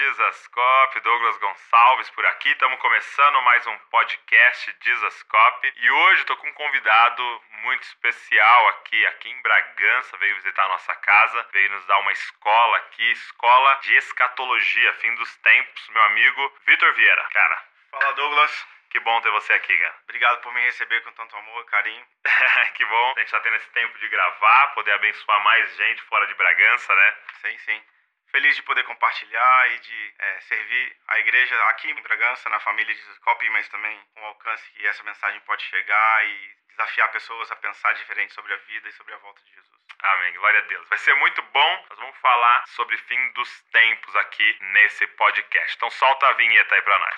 Dizascope, Douglas Gonçalves por aqui. Estamos começando mais um podcast Dizascope e hoje estou com um convidado muito especial aqui, aqui em Bragança. Veio visitar a nossa casa, veio nos dar uma escola aqui, escola de escatologia, fim dos tempos. Meu amigo Vitor Vieira. Cara, Fala Douglas, que bom ter você aqui, cara. obrigado por me receber com tanto amor, carinho. que bom a gente tá tendo esse tempo de gravar, poder abençoar mais gente fora de Bragança, né? Sim, sim. Feliz de poder compartilhar e de é, servir a igreja aqui em Bragança, na família de Copy, mas também com o alcance que essa mensagem pode chegar e desafiar pessoas a pensar diferente sobre a vida e sobre a volta de Jesus. Amém, glória a Deus. Vai ser muito bom. Nós vamos falar sobre fim dos tempos aqui nesse podcast. Então solta a vinheta aí pra nós.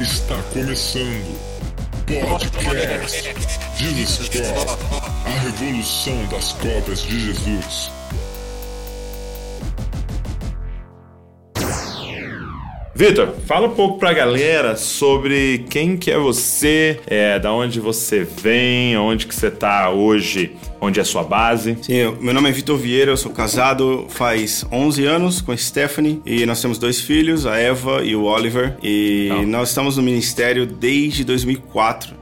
Está começando Podcast. Jesus Cop, a revolução das cópias de Jesus. Vitor, fala um pouco pra galera sobre quem que é você, é, da onde você vem, onde que você tá hoje, onde é a sua base. Sim, eu- meu nome é Vitor Vieira, eu sou casado faz 11 anos com a Stephanie e nós temos dois filhos, a Eva e o Oliver. E Legal. nós estamos no ministério desde 2004.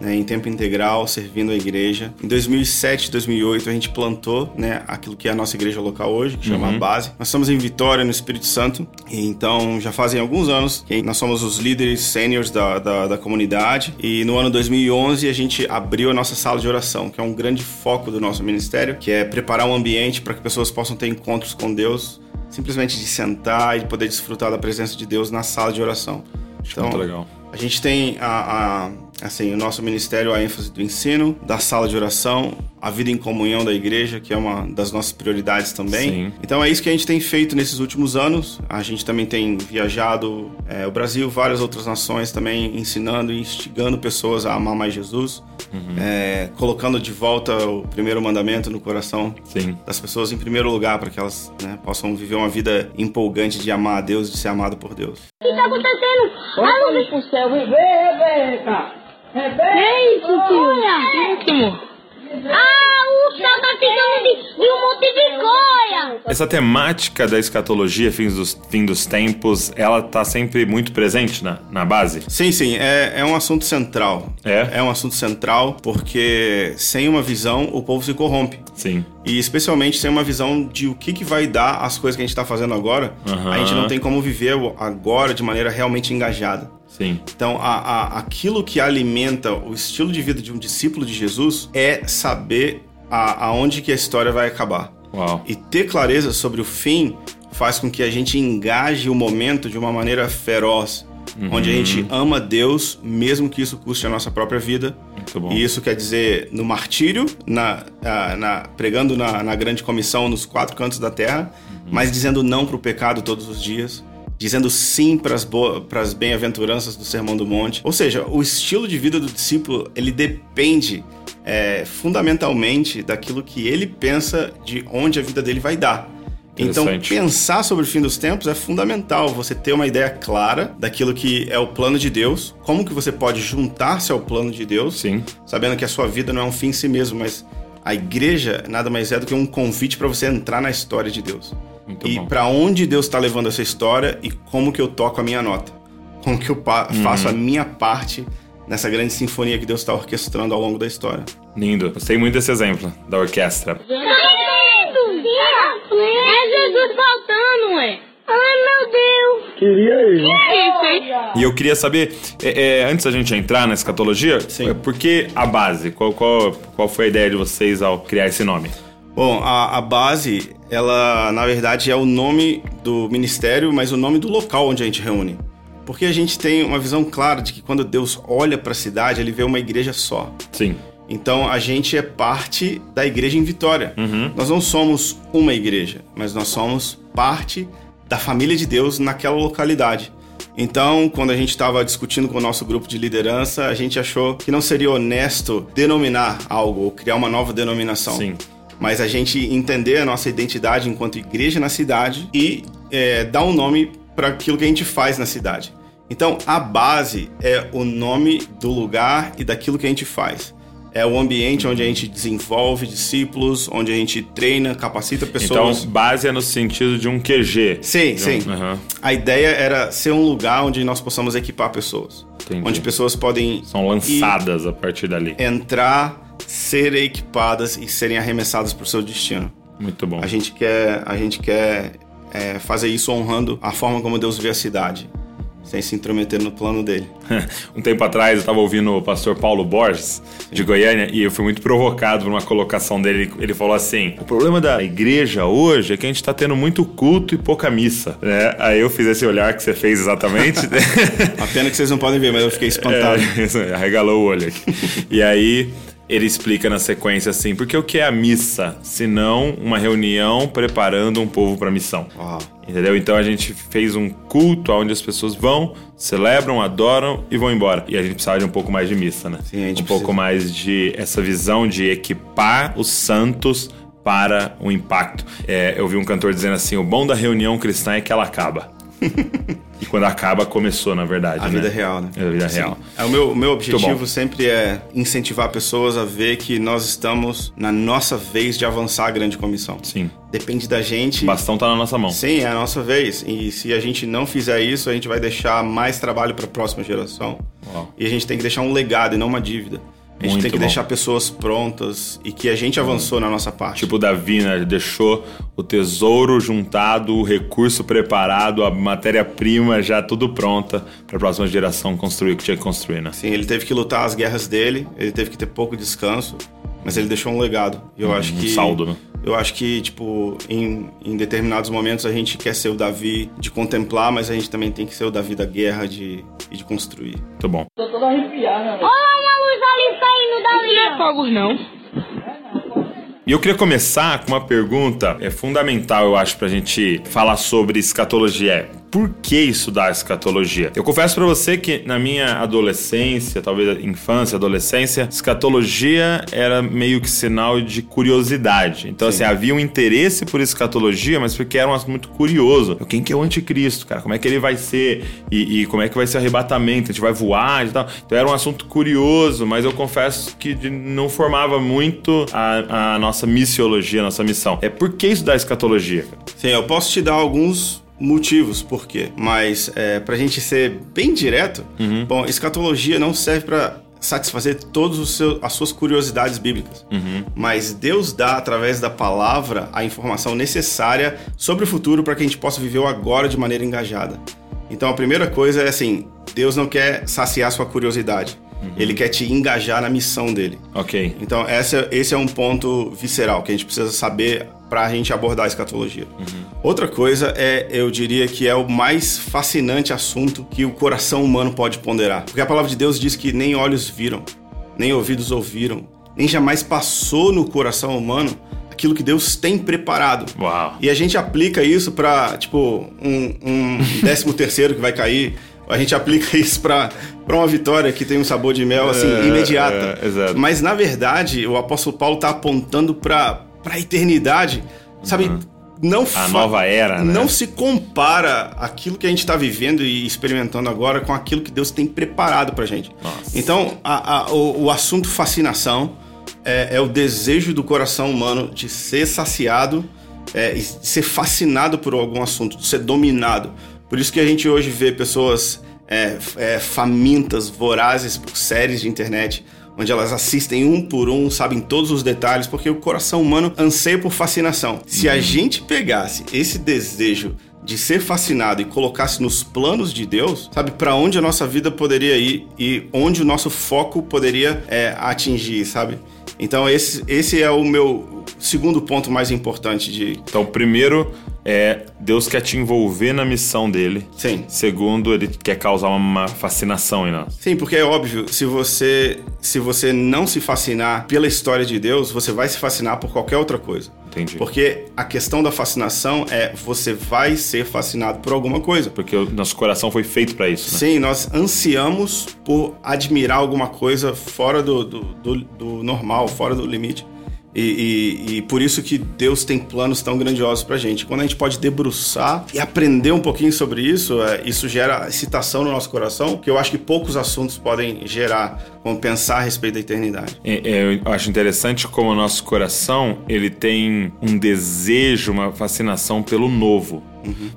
Né, em tempo integral, servindo a igreja. Em 2007, 2008, a gente plantou né, aquilo que é a nossa igreja local hoje, que chama a Base. Nós estamos em Vitória, no Espírito Santo, e então já fazem alguns anos que nós somos os líderes sêniores da, da, da comunidade. E no ano 2011, a gente abriu a nossa sala de oração, que é um grande foco do nosso ministério, que é preparar um ambiente para que pessoas possam ter encontros com Deus, simplesmente de sentar e poder desfrutar da presença de Deus na sala de oração. Então, Muito legal. a gente tem a, a- assim, o nosso ministério, a ênfase do ensino, da sala de oração, a vida em comunhão da igreja, que é uma das nossas prioridades também. Sim. Então é isso que a gente tem feito nesses últimos anos. A gente também tem viajado é, o Brasil, várias outras nações também, ensinando e instigando pessoas a amar mais Jesus, Uhum. é, colocando de volta o primeiro mandamento no coração Sim. das pessoas em primeiro lugar, para que elas né, possam viver uma vida empolgante de amar a Deus, de ser amado por Deus. O que tá acontecendo? Vamos pro céu e vê, Rebeca. É isso, tio. Ah, o céu tá ficando de, de um monte de coia. Essa temática da escatologia, fins dos, fim dos tempos, ela tá sempre muito presente na, na base? Sim, sim, é, é um assunto central. É? É um assunto central porque sem uma visão o povo se corrompe. Sim. E especialmente sem uma visão de o que, que vai dar as coisas que a gente está fazendo agora, Aham. a gente não tem como viver agora de maneira realmente engajada. Sim. Então, a, a- aquilo que alimenta o estilo de vida de um discípulo de Jesus é saber a- aonde que a história vai acabar. Uau. E ter clareza sobre o fim faz com que a gente engaje o momento de uma maneira feroz, onde a gente ama Deus, mesmo que isso custe a nossa própria vida. E isso quer dizer no martírio, na, na- pregando na, na grande comissão nos quatro cantos da terra, mas dizendo não para o pecado todos os dias. Dizendo sim para as bem-aventuranças do Sermão do Monte. Ou seja, o estilo de vida do discípulo, ele depende é, fundamentalmente daquilo que ele pensa de onde a vida dele vai dar. Então, pensar sobre o fim dos tempos é fundamental. Você ter uma ideia clara daquilo que é o plano de Deus, como que você pode juntar-se ao plano de Deus, Sim. sabendo que a sua vida não é um fim em si mesmo, mas a igreja nada mais é do que um convite para você entrar na história de Deus. Muito e para onde Deus está levando essa história e como que eu toco a minha nota. Como que eu Uhum. faço a minha parte nessa grande sinfonia que Deus está orquestrando ao longo da história. Lindo. Gostei muito desse exemplo da orquestra. É Jesus faltando, ué. Ai, meu Deus. Queria ele. Isso, hein? E eu queria saber, é, é, antes da gente entrar na escatologia, Sim. é, por que a base? Qual, qual, qual foi a ideia de vocês ao criar esse nome? Bom, a, a base, ela na verdade é o nome do ministério, mas o nome do local onde a gente reúne. Porque a gente tem uma visão clara de que quando Deus olha para a cidade, ele vê uma igreja só. Sim. Então a gente é parte da igreja em Vitória. Nós não somos uma igreja, mas nós somos parte da família de Deus naquela localidade. Então, quando a gente estava discutindo com o nosso grupo de liderança, a gente achou que não seria honesto denominar algo ou criar uma nova denominação. Sim. Mas a gente entender a nossa identidade enquanto igreja na cidade e é, dar um nome para aquilo que a gente faz na cidade. Então, a base é o nome do lugar e daquilo que a gente faz. É o ambiente onde a gente desenvolve discípulos, onde a gente treina, capacita Então, pessoas. base é no sentido de um QG. sim, sim. um- Aham, A ideia era ser um lugar onde nós possamos equipar pessoas. entendi. Onde pessoas podem São lançadas a partir dali. entrar, serem equipadas e serem arremessadas para o seu destino. Muito bom. A gente quer, a gente quer é, fazer isso honrando a forma como Deus vê a cidade, sem se intrometer no plano dele. um tempo atrás eu estava ouvindo o pastor Paulo Borges, de Goiânia, e eu fui muito provocado por uma colocação dele. Ele falou assim: o problema da igreja hoje é que a gente está tendo muito culto e pouca missa. Né? Aí eu fiz esse olhar que você fez exatamente. A pena que vocês não podem ver, mas eu fiquei espantado. É, arregalou o olho aqui. e aí ele explica na sequência assim: porque o que é a missa? Se não uma reunião preparando um povo para a missão. Entendeu? Então a gente fez um culto onde as pessoas vão, celebram, adoram e vão embora. E a gente precisava de um pouco mais de missa, né? Sim, a gente um pouco mais de essa visão de equipar os santos para o impacto. É, eu vi um cantor dizendo assim: o bom da reunião cristã é que ela acaba. e quando acaba, começou, na verdade. A né? vida real, né? É a vida Sim. real. É, o meu, o meu objetivo sempre é incentivar pessoas a ver que nós estamos na nossa vez de avançar a grande comissão. Sim. Depende da gente. O bastão tá na nossa mão. Sim, é a nossa vez. E se a gente não fizer isso, a gente vai deixar mais trabalho para a próxima geração. Uau. E a gente tem que deixar um legado e não uma dívida. A gente Muito tem que bom. deixar pessoas prontas e que a gente avançou na nossa parte. Tipo Davi, né? Ele deixou o tesouro juntado, o recurso preparado, a matéria-prima já tudo pronta para a próxima geração construir o que tinha que construir, né? Sim, ele teve que lutar as guerras dele, ele teve que ter pouco descanso, mas ele deixou um legado. E eu acho um que. saldo, né? Eu acho que, tipo, em, em determinados momentos a gente quer ser o Davi de contemplar, mas a gente também tem que ser o Davi da guerra de, e de construir. Muito bom. Tô todo arrepiado, né? Olha saindo dali. Não é fogos, não. E eu queria começar com uma pergunta é fundamental, eu acho, pra gente falar sobre escatologia. Por que estudar escatologia? Eu confesso pra você que na minha adolescência, talvez infância, adolescência, escatologia era meio que sinal de curiosidade. Então, assim, havia um interesse por escatologia, mas porque era um assunto muito curioso. Quem que é o anticristo, cara? Como é que ele vai ser? E, e como é que vai ser o arrebatamento? A gente vai voar e tal. Então era um assunto curioso, mas eu confesso que não formava muito a, a nossa missiologia, a nossa missão. É por que estudar escatologia? Sim, eu posso te dar alguns motivos por quê, mas é, pra gente ser bem direto, bom, escatologia não serve pra satisfazer todas os seus, as suas curiosidades bíblicas, mas Deus dá através da palavra a informação necessária sobre o futuro para que a gente possa viver o agora de maneira engajada. Então a primeira coisa é assim, Deus não quer saciar sua curiosidade, Ele quer te engajar na missão dele. Ok. Então, essa, esse é um ponto visceral que a gente precisa saber para a gente abordar a escatologia. Outra coisa é, eu diria que é o mais fascinante assunto que o coração humano pode ponderar. Porque a palavra de Deus diz que nem olhos viram, nem ouvidos ouviram, nem jamais passou no coração humano aquilo que Deus tem preparado. Uau. E a gente aplica isso para tipo, um, um décimo terceiro que vai cair. A gente aplica isso para uma vitória que tem um sabor de mel, assim, É, imediata. é, exato. Mas, na verdade, o apóstolo Paulo está apontando para a eternidade. Sabe, não A nova era, né? Não se compara aquilo que a gente está vivendo e experimentando agora com aquilo que Deus tem preparado para gente. Nossa. Então, a- a- o, o assunto fascinação é, é o desejo do coração humano de ser saciado, é, de ser fascinado por algum assunto, de ser dominado. Por isso que a gente hoje vê pessoas é, é, famintas, vorazes por séries de internet, onde elas assistem um por um, sabem todos os detalhes, porque o coração humano anseia por fascinação. Se a gente pegasse esse desejo de ser fascinado e colocasse nos planos de Deus, sabe, para onde a nossa vida poderia ir e onde o nosso foco poderia é, atingir, sabe? Então esse, esse é o meu segundo ponto mais importante de Então, primeiro, é Deus quer te envolver na missão dele. sim, Segundo, ele quer causar uma fascinação em nós. Sim, porque é óbvio, se você se você não se fascinar pela história de Deus, você vai se fascinar por qualquer outra coisa. Entendi. Porque a questão da fascinação é você vai ser fascinado por alguma coisa. Porque o nosso coração foi feito pra isso, né? Sim, nós ansiamos por admirar alguma coisa fora do, do, do- do normal, fora do limite. E, e- e por isso que Deus tem planos tão grandiosos pra gente. Quando a gente pode debruçar e aprender um pouquinho sobre isso, é, isso gera excitação no nosso coração, que eu acho que poucos assuntos podem gerar, como pensar a respeito da eternidade. É, é, eu acho interessante como o nosso coração ele tem um desejo, uma fascinação pelo novo.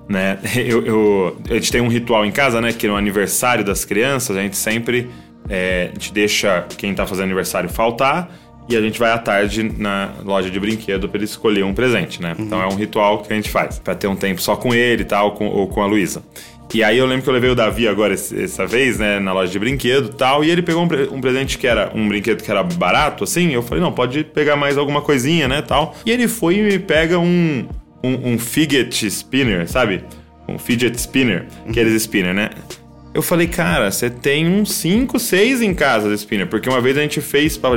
Né? Eu, eu- a gente tem um ritual em casa, né? Que no aniversário das crianças, a gente sempre é, a gente deixa quem tá fazendo aniversário faltar e a gente vai à tarde na loja de brinquedo para ele escolher um presente, né? Então é um ritual que a gente faz, para ter um tempo só com ele e tal, com- ou com a Luísa. E aí eu lembro que eu levei o Davi agora essa vez, né, na loja de brinquedo e tal, e ele pegou um, pre- um presente que era um brinquedo que era barato, assim, eu falei, não, pode pegar mais alguma coisinha, né, tal. E ele foi e me pega um, um, um fidget spinner, sabe? Um fidget spinner, aqueles spinner, né? Eu falei, cara, você tem uns 5, 6 em casa de spinner, porque uma vez a gente fez pra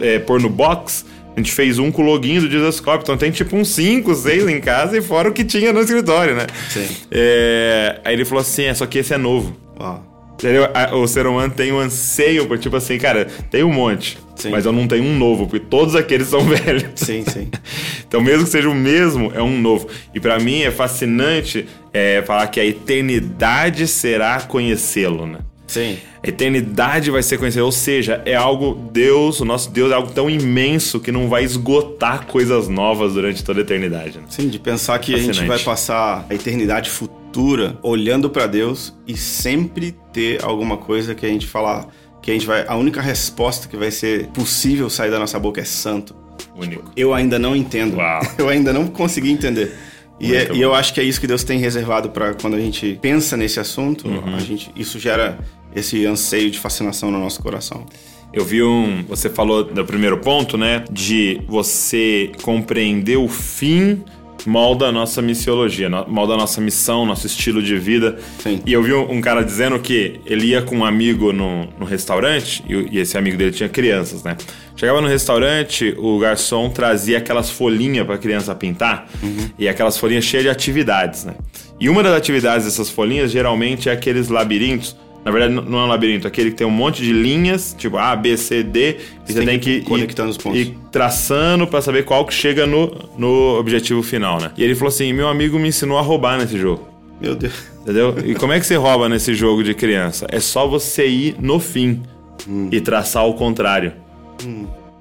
é, pôr no box, a gente fez um com o loginho do Dizascope, então tem tipo uns 5, 6 em casa e fora o que tinha no escritório, né? Sim. É, aí ele falou assim: é, só que esse é novo. Uau. Entendeu? O ser humano tem um anseio por tipo assim, cara, tem um monte, Sim. mas eu não tenho um novo, porque todos aqueles são velhos. Sim, sim. Então, mesmo que seja o mesmo, é um novo. E pra mim é fascinante é, falar que a eternidade será conhecê-lo, né? Sim. A eternidade vai ser conhecida, ou seja, é algo, Deus, o nosso Deus é algo tão imenso que não vai esgotar coisas novas durante toda a eternidade. Né? Sim, de pensar que a gente Fascinante. vai passar a eternidade futura olhando pra Deus e sempre ter alguma coisa que a gente falar que a gente vai a única resposta que vai ser possível sair da nossa boca é santo. Único. Eu ainda não entendo. Uau. Eu ainda não consegui entender. E, é- e eu acho que é isso que Deus tem reservado pra quando a gente pensa nesse assunto, Uhum. a gente isso gera esse anseio de fascinação no nosso coração. Eu vi um. Você falou do primeiro ponto, né? De você compreender o fim molda a nossa missiologia, molda a nossa missão, nosso estilo de vida. Sim. E eu vi um, cara dizendo que ele ia com um amigo no, no restaurante e, e esse amigo dele tinha crianças, né? Chegava no restaurante, o garçom trazia aquelas folhinhas pra criança pintar e aquelas folhinhas cheias de atividades, né? E uma das atividades dessas folhinhas geralmente é aqueles labirintos. Na verdade, não é um labirinto, é aquele que tem um monte de linhas, tipo A, B, C, D, e você tem que ir conectando os pontos. traçando pra saber qual que chega no, no objetivo final, né? E ele falou assim: meu amigo me ensinou a roubar nesse jogo. Meu Deus. Entendeu? E como é que você rouba nesse jogo de criança? É só você ir no fim e traçar o contrário.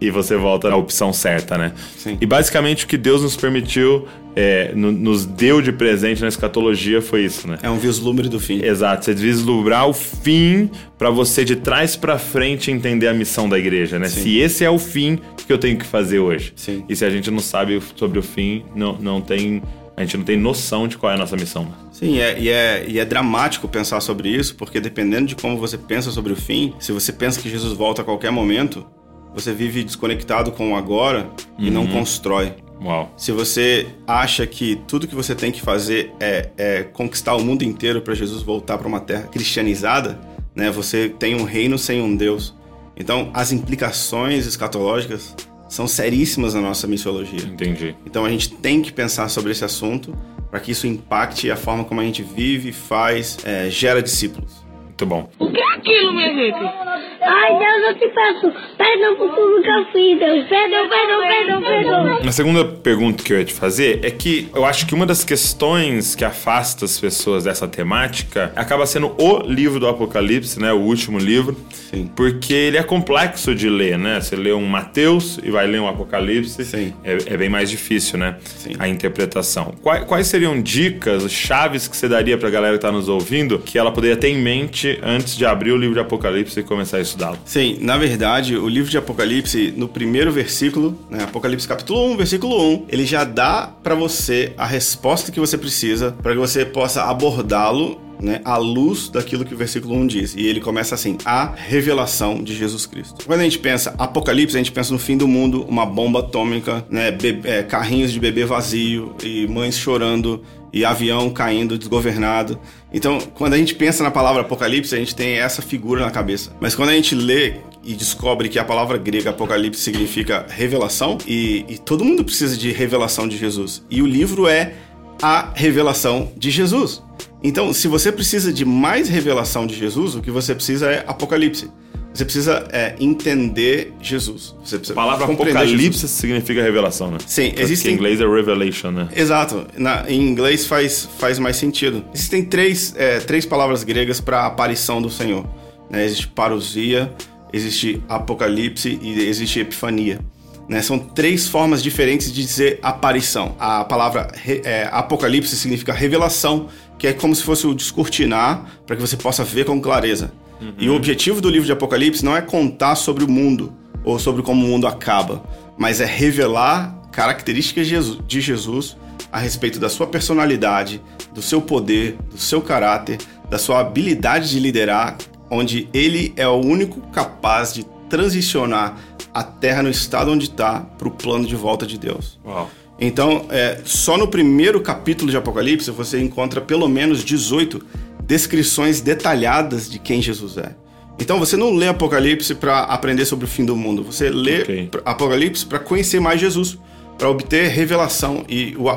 E você volta na opção certa, né? Sim. E basicamente o que Deus nos permitiu, é, no- nos deu de presente na escatologia foi isso, né? É um vislumbre do fim. Exato, você vislumbrar o fim pra você de trás pra frente entender a missão da igreja, né? Sim. Se esse é o fim, o que eu tenho que fazer hoje? Sim. E se a gente não sabe sobre o fim, não, não tem, a gente não tem noção de qual é a nossa missão. Sim, é, e, é, e é dramático pensar sobre isso, porque dependendo de como você pensa sobre o fim, se você pensa que Jesus volta a qualquer momento, você vive desconectado com o agora e não constrói. Uau. Se você acha que tudo que você tem que fazer é, é conquistar o mundo inteiro para Jesus voltar para uma terra cristianizada, né? Você tem um reino sem um Deus. Então, as implicações escatológicas são seríssimas na nossa missiologia. Entendi. Então a gente tem que pensar sobre esse assunto para que isso impacte a forma como a gente vive, faz, é, gera discípulos. Muito bom. O que é aquilo, minha gente? Ai, Deus, eu te peço perdão por tudo que eu fiz, Deus. Perdão, perdão, perdão, perdão. A segunda pergunta que eu ia te fazer é que eu acho que uma das questões que afasta as pessoas dessa temática acaba sendo o livro do Apocalipse, né? O último livro. Sim. Porque ele é complexo de ler, né? Você lê um Mateus e vai ler um Apocalipse. Sim. É, é bem mais difícil, né? Sim. A interpretação. Quais, quais seriam dicas, chaves que você daria pra galera que tá nos ouvindo que ela poderia ter em mente antes de abrir o livro de Apocalipse e começar a Sim, na verdade, o livro de Apocalipse, no primeiro versículo, né, Apocalipse capítulo 1, versículo 1, ele já dá para você a resposta que você precisa para que você possa abordá-lo né, à luz daquilo que o versículo 1 diz. E ele começa assim: a revelação de Jesus Cristo. Quando a gente pensa Apocalipse, a gente pensa no fim do mundo, uma bomba atômica, né, é, carrinhos de bebê vazio e mães chorando e avião caindo desgovernado. Então, quando a gente pensa na palavra Apocalipse, a gente tem essa figura na cabeça. Mas quando a gente lê e descobre que a palavra grega Apocalipse significa revelação, e, e todo mundo precisa de revelação de Jesus. E o livro é a revelação de Jesus. Então, se você precisa de mais revelação de Jesus, o que você precisa é Apocalipse. Você precisa é, entender Jesus. Você precisa A palavra apocalipse Jesus. significa revelação, né? Sim, Porque existem- em inglês é revelation, né? Exato. Na- em inglês faz, faz mais sentido. Existem três, é, três palavras gregas para a aparição do Senhor. né? Existe parousia, existe apocalipse e existe epifania. né? São três formas diferentes de dizer aparição. A palavra re- é, apocalipse significa revelação, que é como se fosse o descortinar para que você possa ver com clareza. E o objetivo do livro de Apocalipse não é contar sobre o mundo ou sobre como o mundo acaba, mas é revelar características de Jesus- de Jesus a respeito da sua personalidade, do seu poder, do seu caráter, da sua habilidade de liderar, onde ele é o único capaz de transicionar a terra no estado onde está para o plano de volta de Deus. Uau. Então, é, só no primeiro capítulo de Apocalipse você encontra pelo menos 18 descrições detalhadas de quem Jesus é. Então, você não lê Apocalipse para aprender sobre o fim do mundo, você lê Ok. pr- Apocalipse para conhecer mais Jesus, para obter revelação. E o,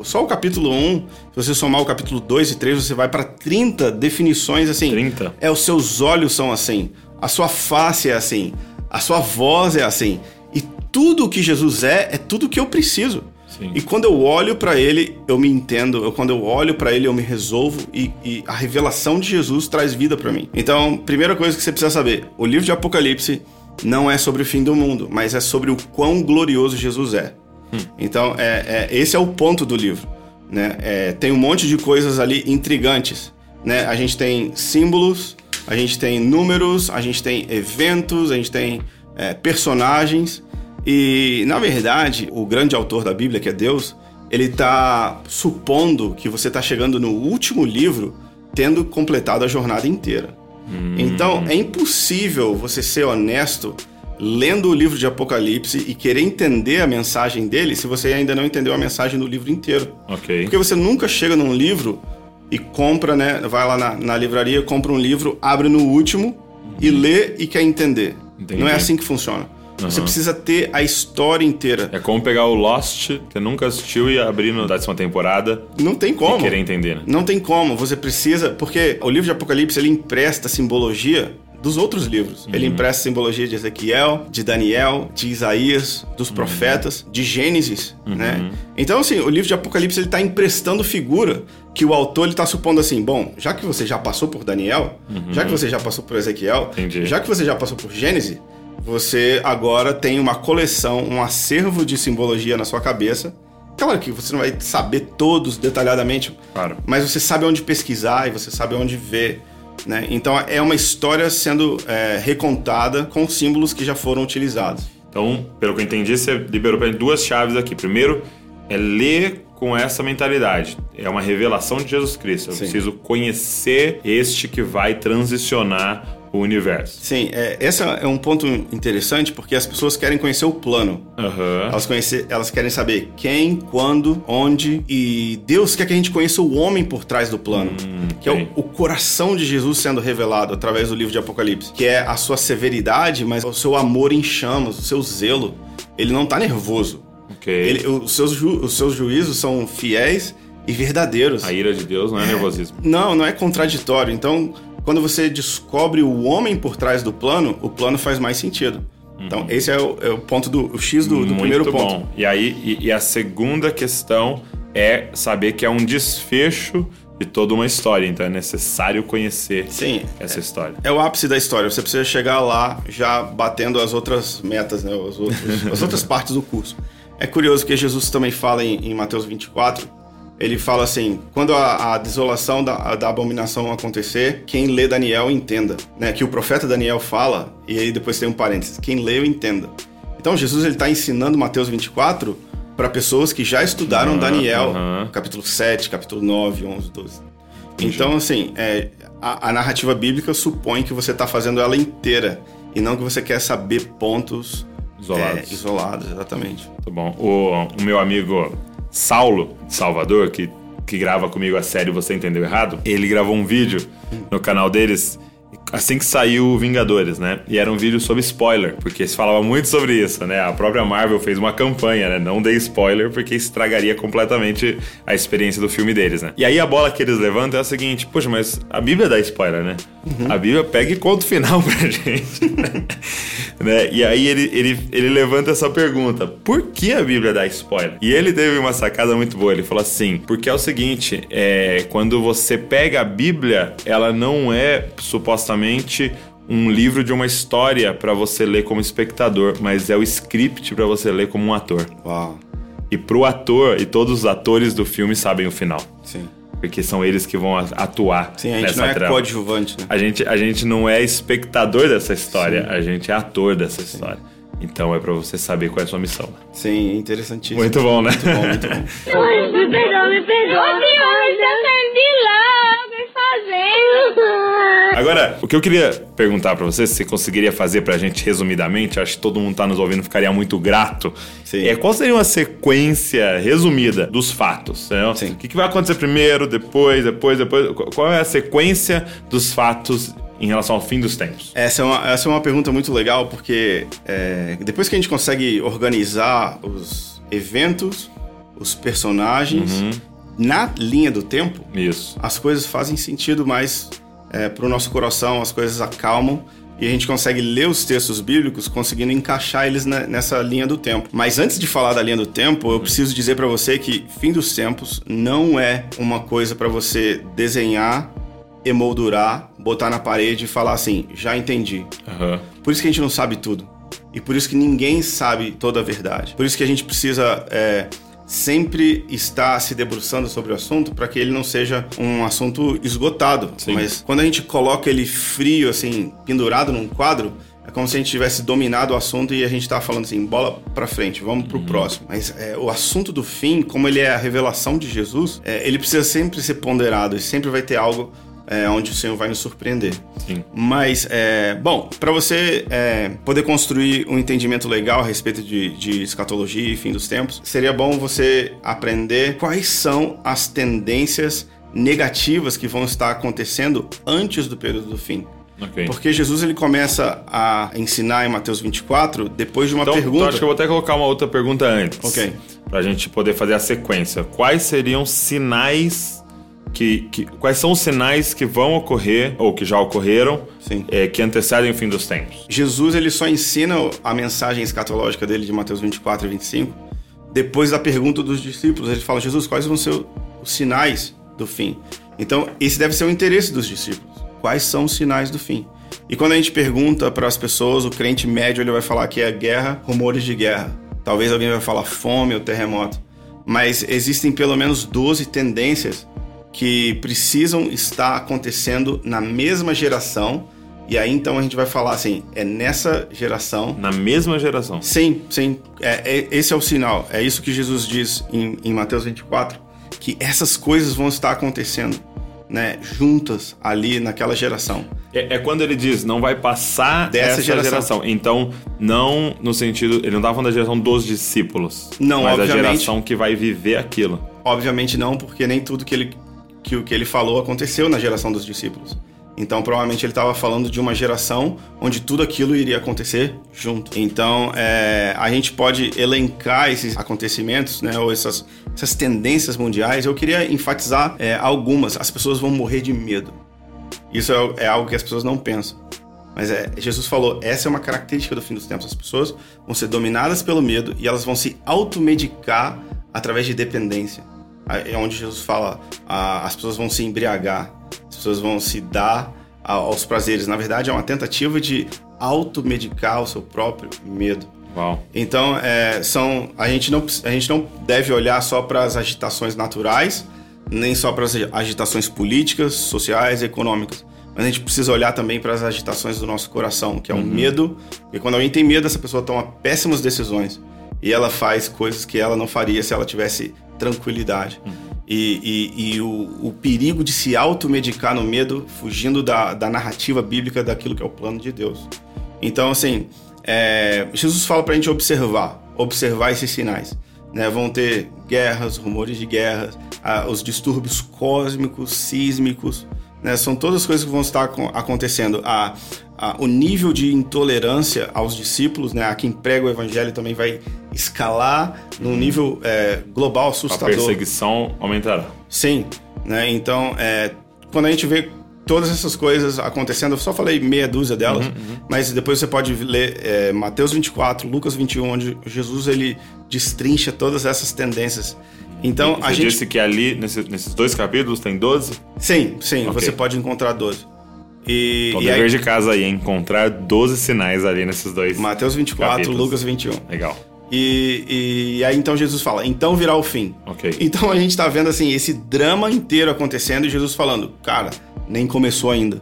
o- só o capítulo 1, se você somar o capítulo 2 e 3, você vai para 30 definições assim. 30? É, os seus olhos são assim, a sua face é assim, a sua voz é assim. E tudo o que Jesus é, é tudo o que eu preciso. Sim. E quando eu olho para ele, eu me entendo. Eu, quando eu olho para ele, eu me resolvo. E, e a revelação de Jesus traz vida para mim. Então, primeira coisa que você precisa saber: o livro de Apocalipse não é sobre o fim do mundo, mas é sobre o quão glorioso Jesus é. Então, é, é- esse é o ponto do livro. Né? É, tem um monte de coisas ali intrigantes. Né? A gente tem símbolos, a gente tem números, a gente tem eventos, a gente tem é, personagens. E, na verdade, o grande autor da Bíblia, que é Deus, ele está supondo que você está chegando no último livro tendo completado a jornada inteira. Então, é impossível você ser honesto lendo o livro de Apocalipse e querer entender a mensagem dele se você ainda não entendeu a mensagem do livro inteiro. Ok. Porque você nunca chega num livro e compra, né? Vai lá na, na livraria, compra um livro, abre no último e lê e quer entender. Entendi. Não é assim que funciona. Você Aham. precisa ter a história inteira. É como pegar o Lost, que nunca assistiu, e abrir na décima temporada Não tem como. e querer entender, né? Não tem como. Você precisa. Porque o livro de Apocalipse ele empresta simbologia dos outros livros. Ele empresta simbologia de Ezequiel, de Daniel, de Isaías, dos profetas, de Gênesis, né? Então, assim, o livro de Apocalipse ele está emprestando figura que o autor ele está supondo assim, bom, já que você já passou por Daniel, já que você já passou por Ezequiel, Entendi. já que você já passou por Gênesis, você agora tem uma coleção, um acervo de simbologia na sua cabeça. Claro que você não vai saber todos detalhadamente, Claro. mas você sabe onde pesquisar e você sabe onde ver. Né? Então é uma história sendo é, recontada com símbolos que já foram utilizados. Então, pelo que eu entendi, você liberou gente duas chaves aqui. Primeiro, é ler com essa mentalidade. É uma revelação de Jesus Cristo. Eu Sim. preciso conhecer este que vai transicionar o universo. Sim, é, esse é um ponto interessante porque as pessoas querem conhecer o plano. Aham. Elas, conhecer, elas querem saber quem, quando, onde. E Deus quer que a gente conheça o homem por trás do plano. que é o, o coração de Jesus sendo revelado através do livro de Apocalipse. Que é a sua severidade, mas o seu amor em chamas, o seu zelo. Ele não tá nervoso. Ok. Ele- os, seus ju- os seus juízos são fiéis e verdadeiros. A ira de Deus não é nervosismo. Não, não é contraditório. Então, quando você descobre o homem por trás do plano, o plano faz mais sentido. Então, esse é o, é o ponto do o X do, do Uhum. Muito primeiro bom. ponto. E aí, e, e a segunda questão é saber que é um desfecho de toda uma história. Então é necessário conhecer Sim. essa história. É o ápice da história. Você precisa chegar lá já batendo as outras metas, né? Os outros- as outras partes do curso. É curioso que Jesus também fala em, em Mateus 24. Ele fala assim: quando a, a desolação da, da abominação acontecer, quem lê Daniel entenda. Né? Que o profeta Daniel fala, e aí depois tem um parênteses: quem lê, entenda. Então Jesus está ensinando Mateus 24 para pessoas que já estudaram Aham, Daniel, aham. capítulo 7, capítulo 9, 11, 12. Então, assim, é, a, a narrativa bíblica supõe que você está fazendo ela inteira e não que você quer saber pontos Isolados. é, isolados, exatamente. Tá bom. O, o meu amigo Saulo, de Salvador, que, que grava comigo a série Você Entendeu Errado, ele gravou um vídeo no canal deles assim que saiu Vingadores, né? E era um vídeo sobre spoiler, porque se falava muito sobre isso, né? A própria Marvel fez uma campanha, né? Não dei spoiler, porque estragaria completamente a experiência do filme deles, né? E aí a bola que eles levantam é a seguinte: poxa, mas a Bíblia dá spoiler, né? Uhum. A Bíblia pega e conta o final pra gente. né? E aí ele, ele, ele levanta essa pergunta: por que a Bíblia dá spoiler? E ele teve uma sacada muito boa. Ele falou assim: porque é o seguinte, é, quando você pega a Bíblia, ela não é supostamente um livro de uma história para você ler como espectador, mas é o script para você ler como um ator. Uau. E pro ator, e todos os atores do filme sabem o final. Sim. Porque são eles que vão atuar Sim, a gente nessa não é trama. coadjuvante, né? A gente, a gente não é espectador dessa história, a gente é ator dessa história. Então é pra você saber qual é a sua missão. Sim, interessantíssimo. Muito bom, né? Muito bom, muito bom. Me perdoa, me perdoa. Ô, senhor, está saindo de lá. Que fazendo? Agora, o que eu queria perguntar pra você, se você conseguiria fazer pra gente resumidamente, acho que todo mundo tá nos ouvindo ficaria muito grato. Sim. É, qual seria uma sequência resumida dos fatos? Né? Sim. O que, que vai acontecer primeiro, depois, depois, depois? Qu- Qual é a sequência dos fatos em relação ao fim dos tempos? Essa é uma, essa é uma pergunta muito legal, porque é, depois que a gente consegue organizar os eventos, os personagens, na linha do tempo, Isso. as coisas fazem sentido mais é, para o nosso coração, as coisas acalmam e a gente consegue ler os textos bíblicos conseguindo encaixar eles na- nessa linha do tempo. Mas antes de falar da linha do tempo, eu preciso dizer para você que fim dos tempos não é uma coisa para você desenhar, emoldurar, botar na parede e falar assim, já entendi. Aham. Por isso que a gente não sabe tudo. E por isso que ninguém sabe toda a verdade. Por isso que a gente precisa é, sempre estar se debruçando sobre o assunto para que ele não seja um assunto esgotado. Sim. Mas quando a gente coloca ele frio, assim, pendurado num quadro, é como se a gente tivesse dominado o assunto e a gente tá falando assim, bola pra frente, vamos pro próximo. Mas é, o assunto do fim, como ele é a revelação de Jesus, é, ele precisa sempre ser ponderado e sempre vai ter algo é, onde o Senhor vai nos surpreender. Sim. Mas, é, bom, para você é, poder construir um entendimento legal a respeito de, de escatologia e fim dos tempos, seria bom você aprender quais são as tendências negativas que vão estar acontecendo antes do período do fim. Ok. Porque Jesus ele começa a ensinar em Mateus 24 depois de uma Então, pergunta. então acho que eu vou até colocar uma outra pergunta antes. Ok. Pra gente poder fazer a sequência. Quais seriam sinais que, que- Quais são os sinais que vão ocorrer, ou que já ocorreram, é, que antecedem o fim dos tempos? Jesus ele só ensina a mensagem escatológica dele de Mateus 24 e 25 depois da pergunta dos discípulos. Ele fala: Jesus, quais vão ser os sinais do fim? Então, esse deve ser o interesse dos discípulos. Quais são os sinais do fim? E quando a gente pergunta para as pessoas, o crente médio ele vai falar que é guerra, rumores de guerra. Talvez alguém vai falar fome ou terremoto. Mas existem pelo menos 12 tendências que precisam estar acontecendo na mesma geração. E aí então a gente vai falar assim, é nessa geração. Na mesma geração. Sim, sim. É, é- esse é o sinal. É isso que Jesus diz em, em Mateus 24, que essas coisas vão estar acontecendo, né, juntas ali naquela geração. É, é quando ele diz, não vai passar Dessa essa geração. geração. Então, não no sentido. Ele não tá falando da geração dos discípulos. Não, mas obviamente. a geração que vai viver aquilo. Obviamente não, porque nem tudo que ele que o que ele falou aconteceu na geração dos discípulos. Então, provavelmente ele estava falando de uma geração onde tudo aquilo iria acontecer junto. Então, é, a gente pode elencar esses acontecimentos, né, ou essas, essas tendências mundiais. Eu queria enfatizar é, algumas. As pessoas vão morrer de medo. Isso é, é algo que as pessoas não pensam. Mas é, Jesus falou, essa é uma característica do fim dos tempos. As pessoas vão ser dominadas pelo medo e elas vão se automedicar através de dependência. É onde Jesus fala, ah, as pessoas vão se embriagar, as pessoas vão se dar aos prazeres. Na verdade, é uma tentativa de automedicar o seu próprio medo. Uau. Então, é, são, a, gente não, a gente não deve olhar só para as agitações naturais, nem só para as agitações políticas, sociais e econômicas. Mas a gente precisa olhar também para as agitações do nosso coração, que é o medo. E quando alguém tem medo, essa pessoa toma péssimas decisões. E ela faz coisas que ela não faria se ela tivesse tranquilidade. E, e- e o, o perigo de se automedicar no medo, fugindo da, da narrativa bíblica daquilo que é o plano de Deus. Então, assim, é, Jesus fala pra gente observar, observar esses sinais. Né? Vão ter guerras, rumores de guerras, ah, os distúrbios cósmicos, sísmicos, né? São todas as coisas que vão estar acon- acontecendo. A, a- o nível de intolerância aos discípulos, né? A quem prega o evangelho também vai escalar num nível é, global A assustador. perseguição aumentará. Sim, né? Então, é, quando a gente vê todas essas coisas acontecendo, eu só falei meia dúzia delas, Uhum, mas depois você pode ler é, Mateus 24, Lucas 21, onde Jesus ele destrincha todas essas tendências. Então, Você a gente disse que ali, nesse- nesses dois capítulos, tem 12? sim, sim, Ok. você pode encontrar 12. E, Então, e dever aí, de casa aí é encontrar 12 sinais ali nesses dois. Mateus 24, capítulos. Lucas 21. Legal. E, e aí então Jesus fala, então virá o fim. Ok. Então a gente tá vendo assim esse drama inteiro acontecendo e Jesus falando, cara, nem começou ainda.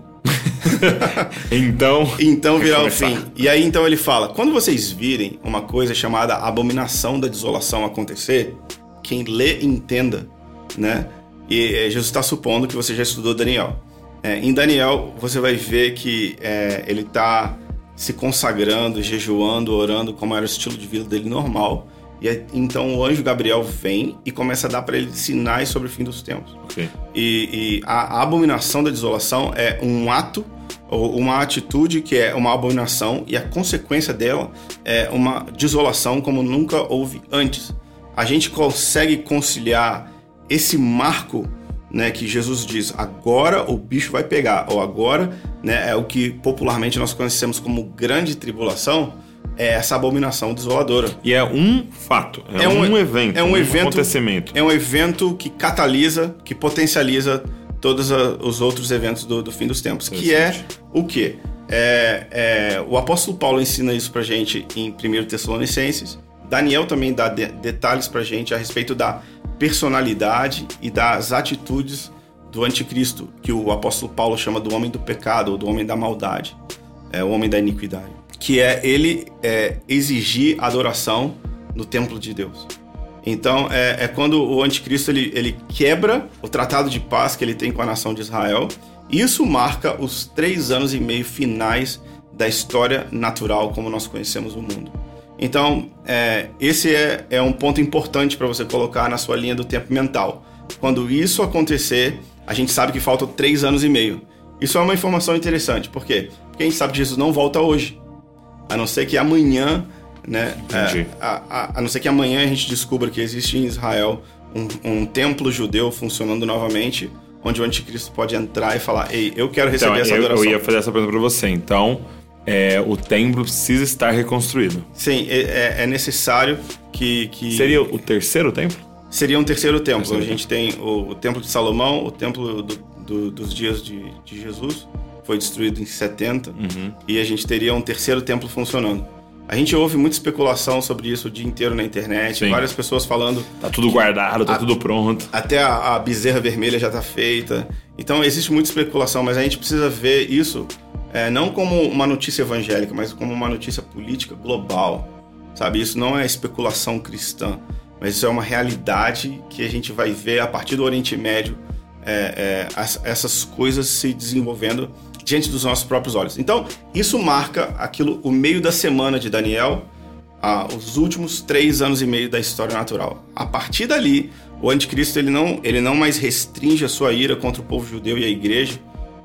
Então, Então virá o fim. E aí então ele fala: quando vocês virem uma coisa chamada abominação da desolação acontecer, quem lê entenda, né? E eh, Jesus está supondo que você já estudou Daniel. É, em Daniel você vai ver que é, ele está se consagrando, jejuando, orando, como era o estilo de vida dele normal. E aí, então o anjo Gabriel vem e começa a dar para ele sinais sobre o fim dos tempos. ok. E, e a, a abominação da desolação é um ato ou uma atitude que é uma abominação e a consequência dela é uma desolação como nunca houve antes. A gente consegue conciliar esse marco, né, que Jesus diz, agora o bicho vai pegar, ou agora, né, é o que popularmente nós conhecemos como grande tribulação, é essa abominação desoladora. E é um fato, é, um, evento, é um evento, acontecimento. É um evento que catalisa, que potencializa todos os outros eventos do, do fim dos tempos. Que é o quê? É, é, o apóstolo Paulo ensina isso pra gente em 1 Tessalonicenses. Daniel também dá de- detalhes pra gente a respeito da personalidade e das atitudes do anticristo, que o apóstolo Paulo chama do homem do pecado ou do homem da maldade, é o homem da iniquidade, que é ele é, exigir adoração no templo de Deus. Então é, é quando o anticristo ele, ele quebra o tratado de paz que ele tem com a nação de Israel. Isso marca os três anos e meio finais da história natural como nós conhecemos o mundo. Então é, esse é, é um ponto importante para você colocar na sua linha do tempo mental. Quando isso acontecer, a gente sabe que faltam três anos e meio. Isso é uma informação interessante. Por quê? Porque a gente sabe que Jesus não volta hoje. A não ser que amanhã, né? É, a, a- a não ser que amanhã a gente descubra que existe em Israel um, um templo judeu funcionando novamente, onde o anticristo pode entrar e falar: Ei, eu quero receber Então, essa eu, adoração. eu ia fazer essa pergunta pra você. Então, é, o templo precisa estar reconstruído. Sim, é, é- é necessário que, que. Seria o terceiro templo? Seria um terceiro templo. Terceiro a gente tem o, o templo de Salomão, o templo do- do- dos dias de, de Jesus, foi destruído em 70, Uhum. e a gente teria um terceiro templo funcionando. A gente ouve muita especulação sobre isso o dia inteiro na internet, Sim. várias pessoas falando Tá tudo guardado, tá A- tudo pronto. até a, a bezerra vermelha já está feita. Então existe muita especulação, mas a gente precisa ver isso é, não como uma notícia evangélica, mas como uma notícia política global. Sabe? Isso não é especulação cristã, mas isso é uma realidade que a gente vai ver a partir do Oriente Médio é, é, as- essas coisas se desenvolvendo diante dos nossos próprios olhos. Então isso marca aquilo, o meio da semana de Daniel, os últimos três anos e meio da história natural. A partir dali, o anticristo ele não, ele não mais restringe a sua ira contra o povo judeu e a igreja,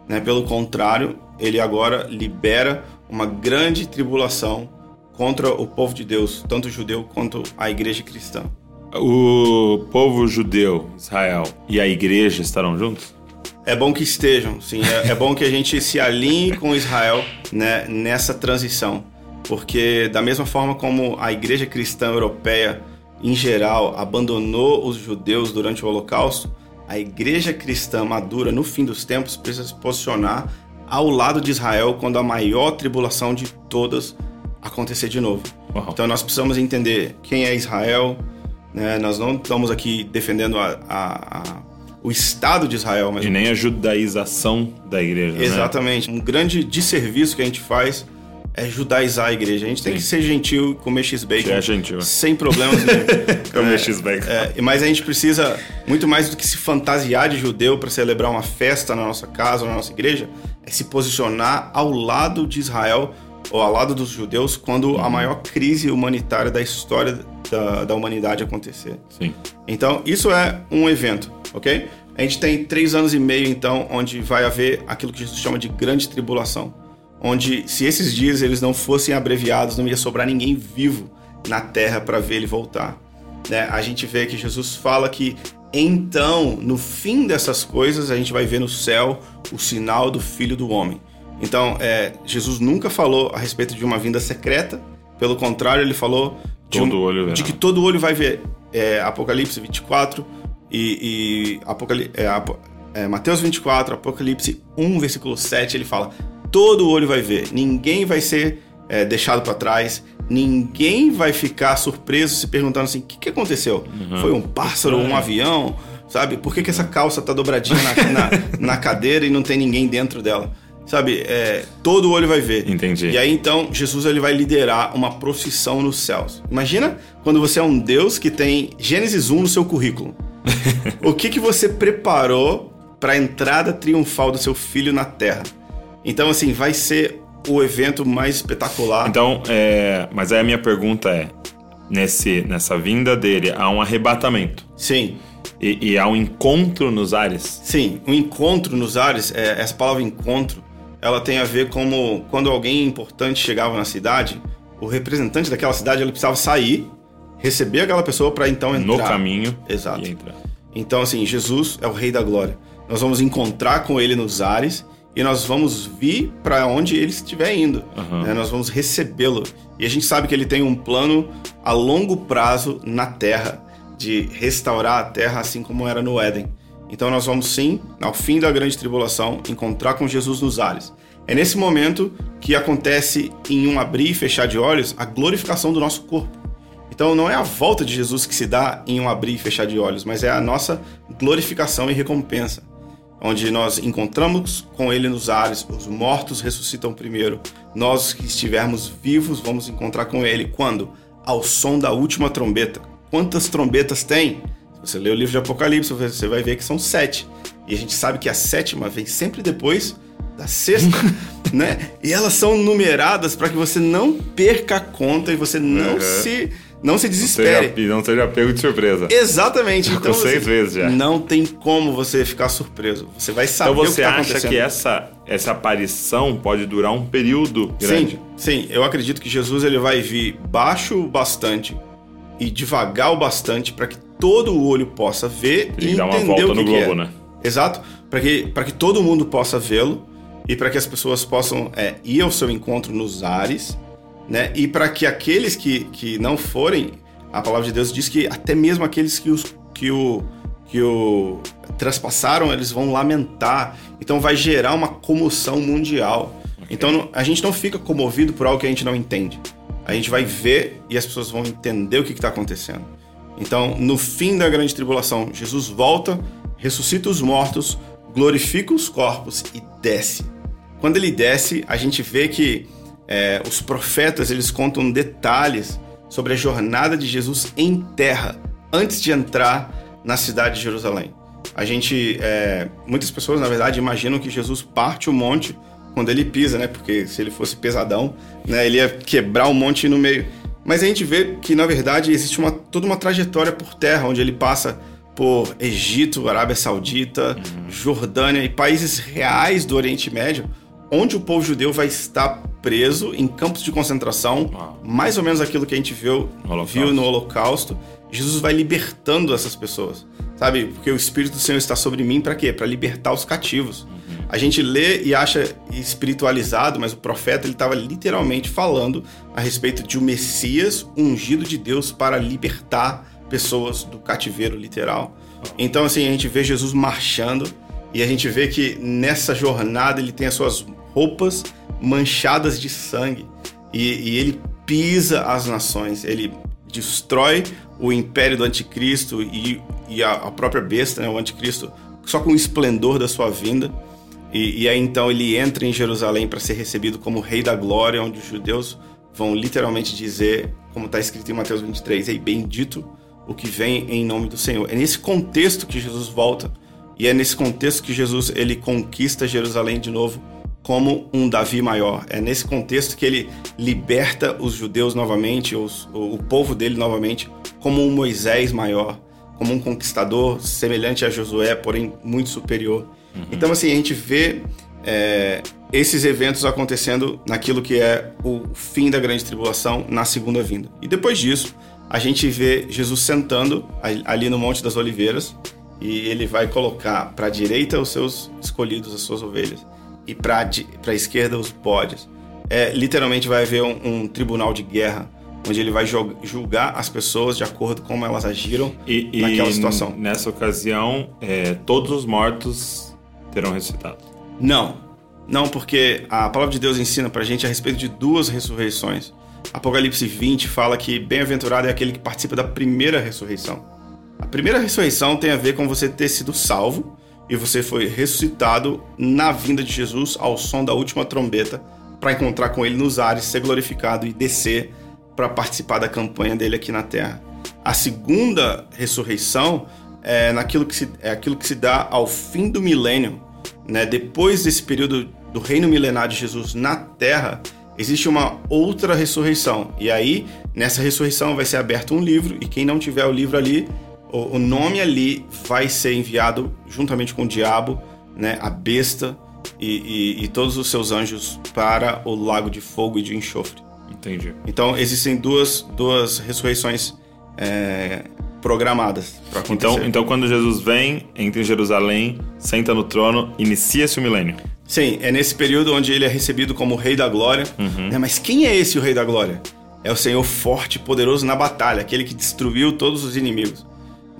né? pelo contrário, ele agora libera uma grande tribulação contra o povo de Deus, tanto o judeu quanto a igreja cristã. O povo judeu, Israel e a igreja estarão juntos? É bom que estejam, sim. É, é bom que a gente se alinhe com Israel né, nessa transição. Porque, da mesma forma como a igreja cristã europeia, em geral, abandonou os judeus durante o Holocausto, a igreja cristã madura, no fim dos tempos, precisa se posicionar ao lado de Israel quando a maior tribulação de todas acontecer de novo. Uau. Então nós precisamos entender quem é Israel. Né? Nós não estamos aqui defendendo a- a- a- o Estado de Israel, mas E nem a judaização da igreja, né? Exatamente. Um grande desserviço que a gente faz é judaizar a igreja. A gente tem Sim. que ser gentil e comer x-bacon. É gentil. Sem problemas nenhum. Comer É, X-Bacon. é, mas a gente precisa, muito mais do que se fantasiar de judeu para celebrar uma festa na nossa casa, na nossa igreja, é se posicionar ao lado de Israel ou ao lado dos judeus quando Uhum. a maior crise humanitária da história da, da humanidade acontecer. Sim. Então, isso é um evento, ok? A gente tem três anos e meio, então, onde vai haver aquilo que Jesus chama de grande tribulação. Onde, se esses dias eles não fossem abreviados, não ia sobrar ninguém vivo na terra para ver ele voltar. Né? A gente vê que Jesus fala que então, no fim dessas coisas, a gente vai ver no céu o sinal do Filho do Homem. Então, é, Jesus nunca falou a respeito de uma vinda secreta, pelo contrário, ele falou de, Todo um- de que todo olho vai ver. É, Apocalipse 24 e, e Apocali- é, é, Mateus 24, Apocalipse 1, versículo 7, ele fala: todo olho vai ver, ninguém vai ser é, deixado para trás, ninguém vai ficar surpreso se perguntando assim: o que, que aconteceu? Foi um pássaro, um avião? Sabe? Por que, que essa calça tá dobradinha na, na, na cadeira e não tem ninguém dentro dela? Sabe? É, todo olho vai ver. Entendi. E aí então Jesus ele vai liderar uma profissão nos céus. Imagina quando você é um Deus que tem Gênesis 1 no seu currículo. o que, que você preparou para a entrada triunfal do seu filho na Terra? Então assim vai ser o evento mais espetacular. Então, é, mas aí a minha pergunta é: nesse, nessa vinda dele, há um arrebatamento Sim, e, e há um encontro nos ares? sim. O encontro nos ares, é, essa palavra encontro, ela tem a ver como quando alguém importante chegava na cidade, o representante daquela cidade ele precisava sair, receber aquela pessoa para então entrar No caminho Exato. Então, assim, Jesus é o Rei da Glória. Nós vamos encontrar com ele nos ares e nós vamos vir para onde ele estiver indo. Aham. né? Nós vamos recebê-lo. E a gente sabe que ele tem um plano a longo prazo na terra, de restaurar a terra assim como era no Éden. Então, nós vamos sim, ao fim da grande tribulação, encontrar com Jesus nos ares. É nesse momento que acontece, em um abrir e fechar de olhos, a glorificação do nosso corpo. Então não é a volta de Jesus que se dá em um abrir e fechar de olhos, mas é a nossa glorificação e recompensa, onde nós encontramos com Ele nos ares, os mortos ressuscitam primeiro, nós que estivermos vivos vamos encontrar com Ele quando? Ao som da última trombeta. Quantas trombetas tem? Se você ler o livro de Apocalipse, você vai ver que são sete. E a gente sabe que a sétima vem sempre depois da sexta, né? E elas são numeradas para que você não perca a conta e você não Uhum. se não se Seja, desespere. e não seja pego de surpresa. Exatamente. Tô Então seis você- vezes já. Não tem como você ficar surpreso. Você vai saber Então o que você tá acha que essa, essa aparição pode durar um período grande? Sim, sim. Eu acredito que Jesus ele vai vir baixo o bastante e devagar o bastante para que todo o olho possa ver e que dar uma entender volta o que no que globo, é. né? Exato. Para que, que todo mundo possa vê-lo e para que as pessoas possam é, ir ao seu encontro nos ares, né? E para que aqueles que, que não forem, a palavra de Deus diz que até mesmo aqueles que, os, que o que o traspassaram, eles vão lamentar. Então vai gerar uma comoção mundial. Então a gente não fica comovido por algo que a gente não entende. A gente vai ver e as pessoas vão entender o que está acontecendo. Então, no fim da grande tribulação, Jesus volta, ressuscita os mortos, glorifica os corpos e desce. Quando ele desce, a gente vê que é, os profetas eles contam detalhes sobre a jornada de Jesus em terra antes de entrar na cidade de Jerusalém. A gente, é, muitas pessoas na verdade imaginam que Jesus parte o monte quando ele pisa, né? Porque se ele fosse pesadão, né, ele ia quebrar o monte no meio. Mas a gente vê que na verdade existe uma, toda uma trajetória por terra onde ele passa por Egito, Arábia Saudita, Jordânia e países reais do Oriente Médio, onde o povo judeu vai estar preso em campos de concentração, Uau. mais ou menos aquilo que a gente viu, Holocausto. viu no Holocausto. Jesus vai libertando essas pessoas, sabe? Porque o Espírito do Senhor está sobre mim para quê? Para libertar os cativos. A gente lê e acha espiritualizado, mas o profeta ele estava literalmente falando a respeito de um Messias ungido de Deus para libertar pessoas do cativeiro literal. Então assim a gente vê Jesus marchando e a gente vê que nessa jornada ele tem as suas roupas manchadas de sangue e, e ele pisa as nações, ele destrói o império do anticristo e, e a, a própria besta, né, o anticristo, só com o esplendor da sua vinda. E, e aí então ele entra em Jerusalém para ser recebido como Rei da Glória, onde os judeus vão literalmente dizer, como está escrito em Mateus 23, Ei, bendito o que vem em nome do Senhor. É nesse contexto que Jesus volta e é nesse contexto que Jesus ele conquista Jerusalém de novo como um Davi maior. É nesse contexto que ele liberta os judeus novamente, os, o, o povo dele novamente, como um Moisés maior. como um conquistador semelhante a Josué, porém muito superior. Então, assim, a gente vê é, esses eventos acontecendo naquilo que é o fim da grande tribulação na segunda vinda. E depois disso, a gente vê Jesus sentando ali no Monte das Oliveiras e ele vai colocar para a direita os seus escolhidos, as suas ovelhas, e para a esquerda os bodes. É, literalmente vai haver um, um tribunal de guerra onde ele vai jul- julgar as pessoas de acordo com como elas agiram E, e naquela situação. nessa ocasião, é, todos os mortos terão ressuscitado. Não. Não, porque a palavra de Deus ensina pra gente a respeito de duas ressurreições. Apocalipse 20 fala que bem-aventurado é aquele que participa da primeira ressurreição. A primeira ressurreição tem a ver com você ter sido salvo e você foi ressuscitado na vinda de Jesus ao som da última trombeta para encontrar com ele nos ares, ser glorificado e descer para participar da campanha dele aqui na terra. A segunda ressurreição é naquilo que se, é aquilo que se dá ao fim do milênio, né? Depois desse período do reino milenar de Jesus na terra, existe uma outra ressurreição. E aí, nessa ressurreição vai ser aberto um livro e quem não tiver o livro ali, o, o nome ali vai ser enviado juntamente com o diabo, né? A besta e, e- e todos os seus anjos para o lago de fogo e de enxofre. Entendi. Então existem duas, duas ressurreições é, programadas para acontecer. Então, então, quando Jesus vem, entra em Jerusalém, senta no trono, inicia-se o milênio. Sim, é nesse período onde ele é recebido como Rei da Glória. né? Mas quem é esse o Rei da Glória? É o Senhor forte e poderoso na batalha, aquele que destruiu todos os inimigos.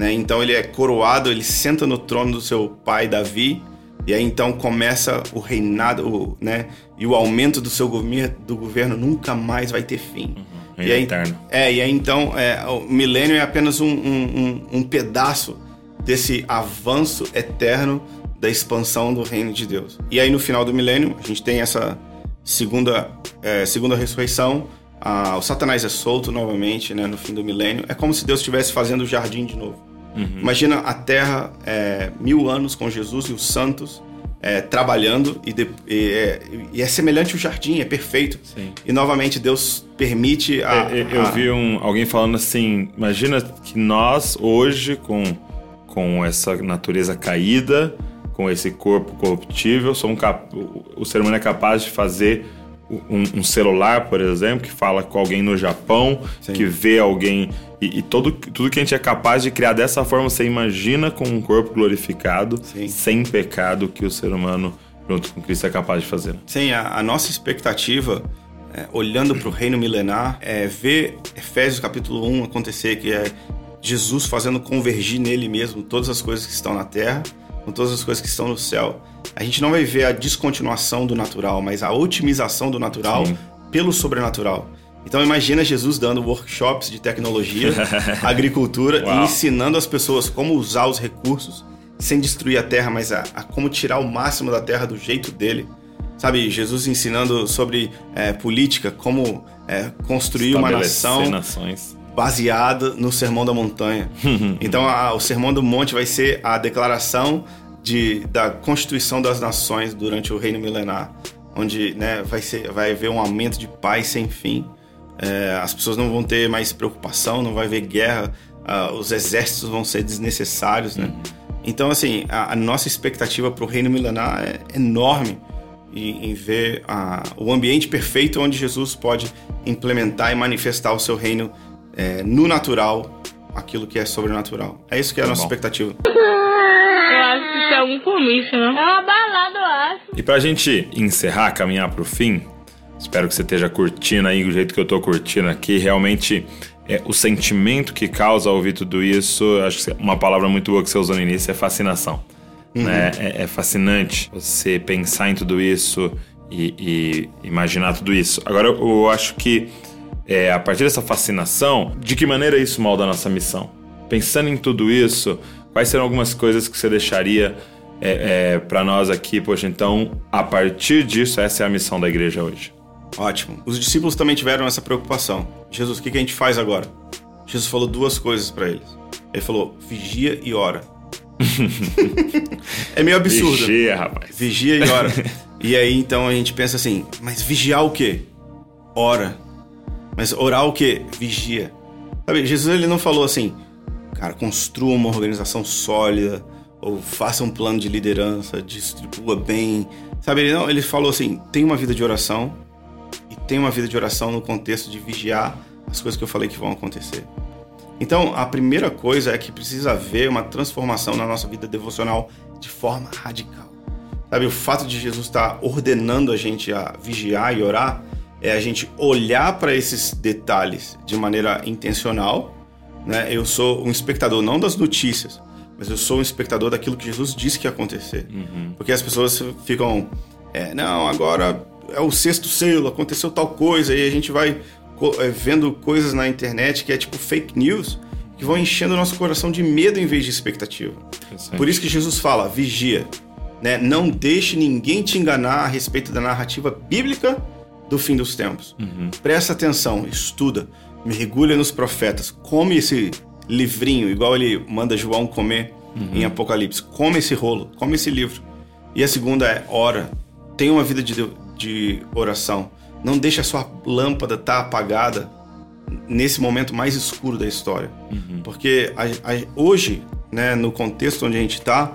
Né? Então ele é coroado, ele senta no trono do seu pai Davi, e aí então começa o reinado, o, né? E o aumento do seu governo, do governo nunca mais vai ter fim. Reino E aí, eterno. é, e aí então é, o milênio é apenas um, um, um- um pedaço desse avanço eterno da expansão do reino de Deus. E aí no final do milênio a gente tem essa segunda, é, segunda ressurreição. Ah, o Satanás é solto novamente né, no fim do milênio. É como se Deus estivesse fazendo o jardim de novo. Imagina a Terra é, mil anos com Jesus e os santos é, trabalhando e, de- e é, e é semelhante ao jardim, é perfeito. Sim. E novamente Deus permite a. É, é, eu a- vi um- alguém falando assim: imagina que nós, hoje, com, com essa natureza caída, com esse corpo corruptível, somos cap- o ser humano é capaz de fazer um, um celular, por exemplo, que fala com alguém no Japão, Sim. que vê alguém. E, e todo, tudo que a gente é capaz de criar dessa forma, você imagina com um corpo glorificado, Sim. sem pecado, que o ser humano, junto com Cristo, é capaz de fazer. Sim, a, a nossa expectativa, é, olhando para o reino milenar, é ver Efésios capítulo 1 acontecer, que é Jesus fazendo convergir nele mesmo todas as coisas que estão na terra, com todas as coisas que estão no céu. A gente não vai ver a descontinuação do natural, mas a otimização do natural Sim. pelo sobrenatural. Então imagina Jesus dando workshops de tecnologia, agricultura Uau. e ensinando as pessoas como usar os recursos sem destruir a terra, mas a, a como tirar o máximo da terra do jeito dele. Sabe, Jesus ensinando sobre é, política, como é, construir uma nação nações. Baseada no Sermão da Montanha. então, a- o Sermão do Monte vai ser a declaração de, da constituição das nações durante o reino milenar, onde né, vai, ser, vai haver um aumento de paz sem fim. É, as pessoas não vão ter mais preocupação, não vai haver guerra, os exércitos vão ser desnecessários, né? Então, assim, a, a nossa expectativa para o reino milenar é enorme em, em ver ah, o ambiente perfeito onde Jesus pode implementar e manifestar o seu reino é, no natural, aquilo que é sobrenatural. É isso que é a Tá nossa bom. expectativa. Eu acho que isso é algum comício, né? É uma balada, eu acho. E pra gente encerrar, caminhar pro fim, espero que você esteja curtindo aí do jeito que eu tô curtindo aqui. Realmente, é, o sentimento que causa ouvir tudo isso, acho que uma palavra muito boa que você usou no início é fascinação. Né? É, é fascinante você pensar em tudo isso e, e imaginar tudo isso. Agora, eu, eu acho que é, a partir dessa fascinação, de que maneira isso molda a nossa missão? Pensando em tudo isso, quais serão algumas coisas que você deixaria é, para nós aqui? Poxa, então, a partir disso, essa é a missão da igreja hoje. Ótimo. Os discípulos também tiveram essa preocupação. Jesus, o que, que a gente faz agora? Jesus falou duas coisas para eles. Ele falou: vigia e ora. é meio absurdo. Vigia, rapaz. Vigia e ora. e aí então a gente pensa assim, mas vigiar o quê? Ora. Mas orar o quê? Vigia. Sabe, Jesus ele não falou assim, cara, construa uma organização sólida, ou faça um plano de liderança, distribua bem. Sabe, ele, não, ele falou assim: tem uma vida de oração e tem uma vida de oração no contexto de vigiar as coisas que eu falei que vão acontecer. Então, a primeira coisa é que precisa haver uma transformação na nossa vida devocional de forma radical. Sabe, o fato de Jesus estar ordenando a gente a vigiar e orar é a gente olhar para esses detalhes de maneira intencional. Né? Eu sou um espectador não das notícias, mas eu sou um espectador daquilo que Jesus disse que ia acontecer. Uhum. Porque as pessoas ficam, é, não, agora é o sexto selo, aconteceu tal coisa, e a gente vai é, vendo coisas na internet que é tipo fake news, que vão enchendo o nosso coração de medo em vez de expectativa. Por isso que Jesus fala, vigia. Né? Não deixe ninguém te enganar a respeito da narrativa bíblica do fim dos tempos. Uhum. Presta atenção, estuda, mergulha nos profetas, come esse livrinho, igual ele manda João comer Uhum. em Apocalipse. Come esse rolo, come esse livro. E a segunda é ora. Tenha uma vida de, de oração. Não deixe a sua lâmpada estar apagada nesse momento mais escuro da história. Uhum. Porque a- a- hoje, né, no contexto onde a gente está,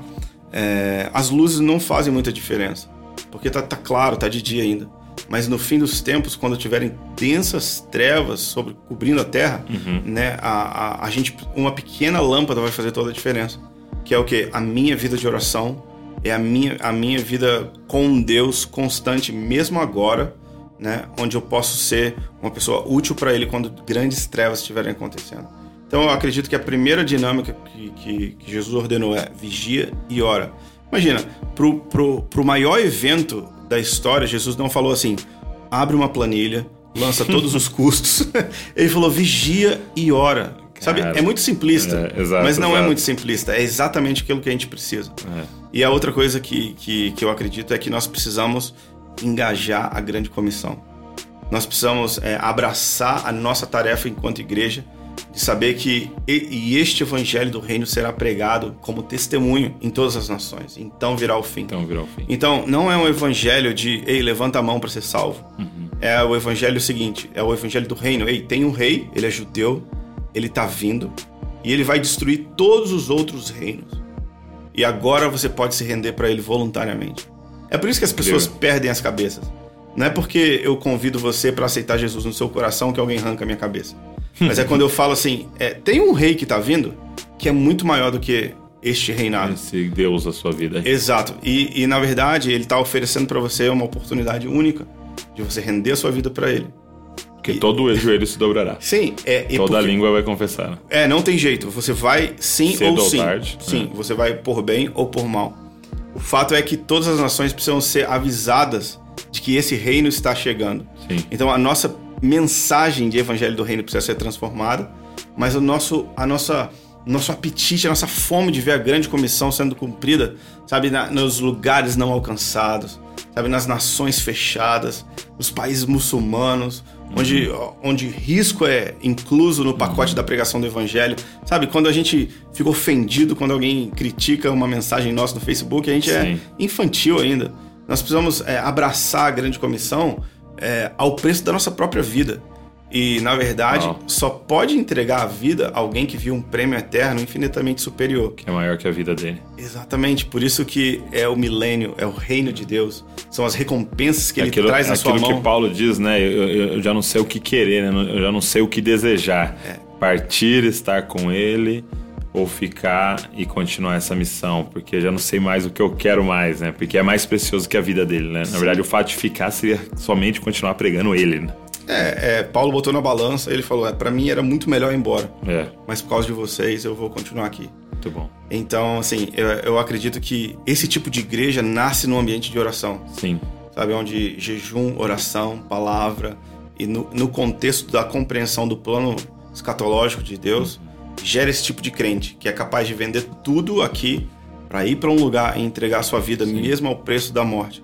as luzes não fazem muita diferença. Porque tá, tá claro, tá de dia ainda. Mas no fim dos tempos, quando tiverem densas trevas sobre cobrindo a terra, né, a, a, a gente uma pequena lâmpada vai fazer toda a diferença. Que é o que a minha vida de oração é a minha a minha vida com Deus constante, mesmo agora, né, onde eu posso ser uma pessoa útil para Ele quando grandes trevas estiverem acontecendo. Então eu acredito que a primeira dinâmica que, que, que Jesus ordenou é vigia e ora. Imagina, pro, pro, pro maior evento da história, Jesus não falou assim, abre uma planilha, lança todos os custos. Ele falou vigia e ora. Sabe, é muito simplista, é, exato, mas não é exato. muito simplista. É exatamente aquilo que a gente precisa. É. E a outra coisa que, que, que eu acredito é que nós precisamos engajar a grande comissão. Nós precisamos é, abraçar a nossa tarefa enquanto igreja de saber que e, este evangelho do reino será pregado como testemunho em todas as nações. Então virá o fim. Então virou o fim. Então, não é um evangelho de, ei, levanta a mão para ser salvo. É o evangelho seguinte, é o evangelho do reino. Ei, tem um rei, ele é judeu, ele tá vindo e ele vai destruir todos os outros reinos. E agora você pode se render para ele voluntariamente. É por isso que as pessoas Incrível. perdem as cabeças. Não é porque eu convido você para aceitar Jesus no seu coração que alguém arranca a minha cabeça. Mas é quando eu falo assim, é, tem um rei que tá vindo que é muito maior do que este reinado. Esse Deus da sua vida. Exato. E, e, na verdade, ele está oferecendo para você uma oportunidade única de você render a sua vida para ele. Porque todo o joelho se dobrará. Sim, é. e Toda porque- língua vai confessar. É, não tem jeito. Você vai sim Cedo ou ou sim. tarde, Sim, né? você vai por bem ou por mal. O fato é que todas as nações precisam ser avisadas de que esse reino está chegando. Sim. Então a nossa mensagem de evangelho do reino precisa ser transformada, mas o nosso, a nossa, nosso apetite, a nossa fome de ver a grande comissão sendo cumprida, sabe, na- nos lugares não alcançados, sabe, nas nações fechadas, nos países muçulmanos, onde, onde risco é incluso no pacote da pregação do evangelho, sabe, quando a gente fica ofendido quando alguém critica uma mensagem nossa no Facebook, a gente é Sim. infantil ainda. Nós precisamos é, abraçar a grande comissão é, ao preço da nossa própria vida. E, na verdade, Uau. só pode entregar a vida alguém que viu um prêmio eterno infinitamente superior. Que é maior que a vida dele. Exatamente, por isso que é o milênio, é o reino de Deus. São as recompensas que ele aquilo traz na sua aquilo mão. que Paulo diz, né? Eu, eu- eu já não sei o que querer, né? Eu já não sei o que desejar. É. Partir, estar com ele ou ficar e continuar essa missão, porque já não sei mais o que eu quero mais, né? Porque é mais precioso que a vida dele, né? Na verdade, o fato de ficar seria somente continuar pregando ele, né? É, é, Paulo botou na balança, ele falou: é, para mim era muito melhor ir embora, É, mas por causa de vocês eu vou continuar aqui. muito bom. Então, assim, eu, eu acredito que esse tipo de igreja nasce num ambiente de oração. Sim, sabe? Onde jejum, oração, palavra e no, no contexto da compreensão do plano escatológico de Deus gera esse tipo de crente que é capaz de vender tudo aqui para ir para um lugar e entregar a sua vida mesmo ao preço da morte,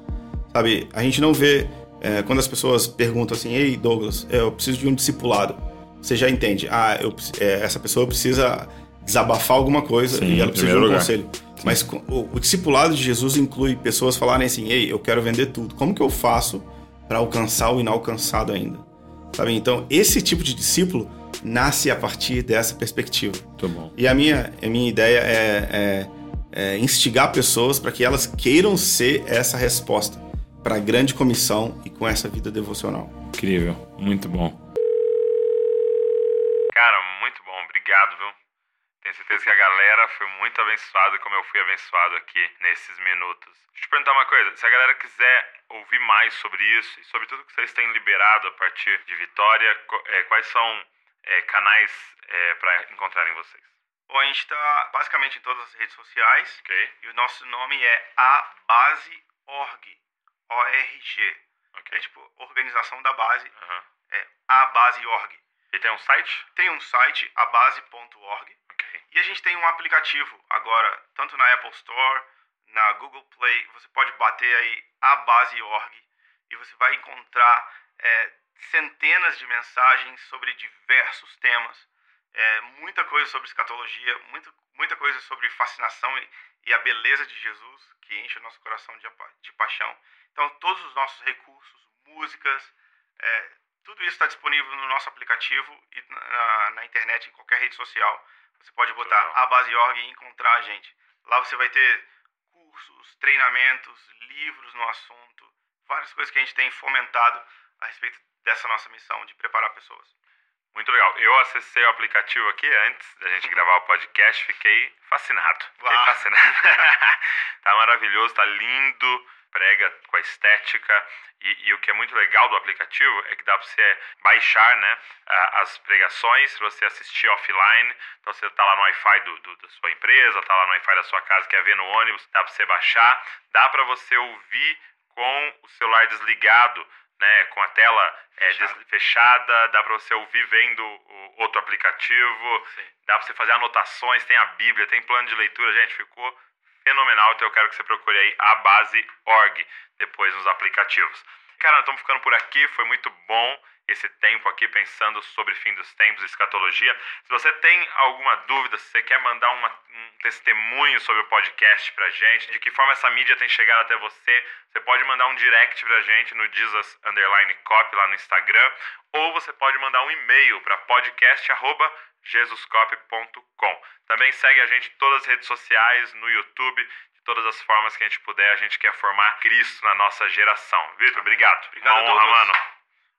sabe? A gente não vê é, quando as pessoas perguntam assim, ei Douglas, eu preciso de um discipulado. Você já entende? Ah, eu, é, essa pessoa precisa desabafar alguma coisa Sim, e ela precisa de um lugar. conselho. Mas co- o, o discipulado de Jesus inclui pessoas falarem assim: Ei, eu quero vender tudo. Como que eu faço para alcançar o inalcançado ainda? Sabe? Então, esse tipo de discípulo nasce a partir dessa perspectiva. Muito bom. E a minha, a minha ideia é, é, é instigar pessoas para que elas queiram ser essa resposta para a grande comissão e com essa vida devocional. Incrível, muito bom. Cara, muito bom, obrigado, viu? Tenho certeza que a galera foi muito abençoada como eu fui abençoado aqui nesses minutos. Deixa eu te perguntar uma coisa: se a galera quiser ouvir mais sobre isso e sobre tudo que vocês têm liberado a partir de Vitória, é, quais são é, canais é, para encontrarem vocês? Bom, a gente está basicamente em todas as redes sociais. Okay. E o nosso nome é abase.org. O-R-G. Okay. É tipo organização da base. Uhum. É abase.org. E tem um site? Tem um site, abase.org. Okay. E a gente tem um aplicativo agora, tanto na Apple Store, na Google Play. Você pode bater aí abase.org e você vai encontrar é, centenas de mensagens sobre diversos temas. É, muita coisa sobre escatologia, muita, muita coisa sobre fascinação e, e, a beleza de Jesus, que enche o nosso coração de, de paixão. Então, todos os nossos recursos, músicas, é, tudo isso está disponível no nosso aplicativo e na, na, internet, em qualquer rede social. Você pode botar a base.org e encontrar a gente. Lá você vai ter cursos, treinamentos, livros no assunto, várias coisas que a gente tem fomentado a respeito dessa nossa missão de preparar pessoas. Muito legal. Eu acessei o aplicativo aqui antes da gente gravar o podcast, fiquei fascinado. Fiquei Uau. fascinado. tá maravilhoso, tá lindo, prega com a estética. E, e, o que é muito legal do aplicativo é que dá para você baixar né, as pregações, para você assistir offline. Então você tá lá no Wi-Fi do, do, da sua empresa, tá lá no Wi-Fi da sua casa, quer ver no ônibus, dá para você baixar. Dá para você ouvir com o celular desligado né, com a tela é, fechada, dá para você ouvir vendo o outro aplicativo, Sim. dá para você fazer anotações, tem a Bíblia, tem plano de leitura, gente, ficou fenomenal, então eu quero que você procure aí a base org depois nos aplicativos. Cara, estamos ficando por aqui, foi muito bom esse tempo aqui pensando sobre fim dos tempos, escatologia. Se você tem alguma dúvida, se você quer mandar uma, um testemunho sobre o podcast pra gente, de que forma essa mídia tem chegado até você, você pode mandar um direct pra gente no Jesus Underline Copy lá no Instagram, ou você pode mandar um e-mail para podcast.jesuscop.com. Também segue a gente em todas as redes sociais, no YouTube, de todas as formas que a gente puder. A gente quer formar Cristo na nossa geração. Vitor, obrigado. Obrigado Uma honra, mano.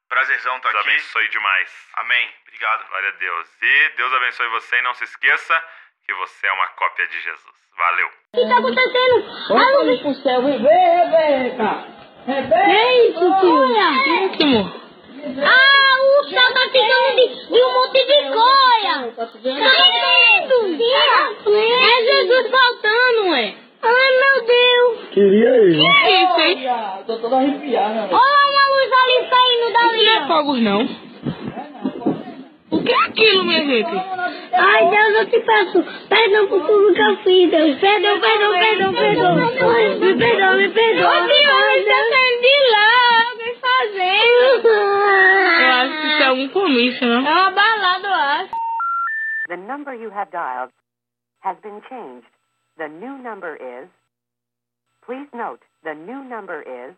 Prazerzão estar tá aqui. Deus abençoe demais. Amém. Obrigado. Glória a Deus. E Deus abençoe você e não se esqueça que você é uma cópia de Jesus. Valeu. O que está acontecendo? Vamos pro céu viver, Rebeca. Rebeca. É isso, tio. Ah, tá ficando de, de um monte de coia. Tá vendo? É Jesus voltando, ué. Ai, meu Deus. Queria ele. Que é isso, hein? Tô toda arrepiada. Olha uma luz ali saindo dali. Não é fogos, não. O que é aquilo, minha gente? Ai, Deus, eu te peço perdão por tudo que eu fiz, Deus. Perdão, perdão, perdão, perdão. Me perdoa, me perdoa. Ô, Deus, está saindo de lá. O que fazendo? Eu acho isso é um comício, não? É uma balada, eu acho. The number you have dialed has been changed. The new number is. Please note, the new number is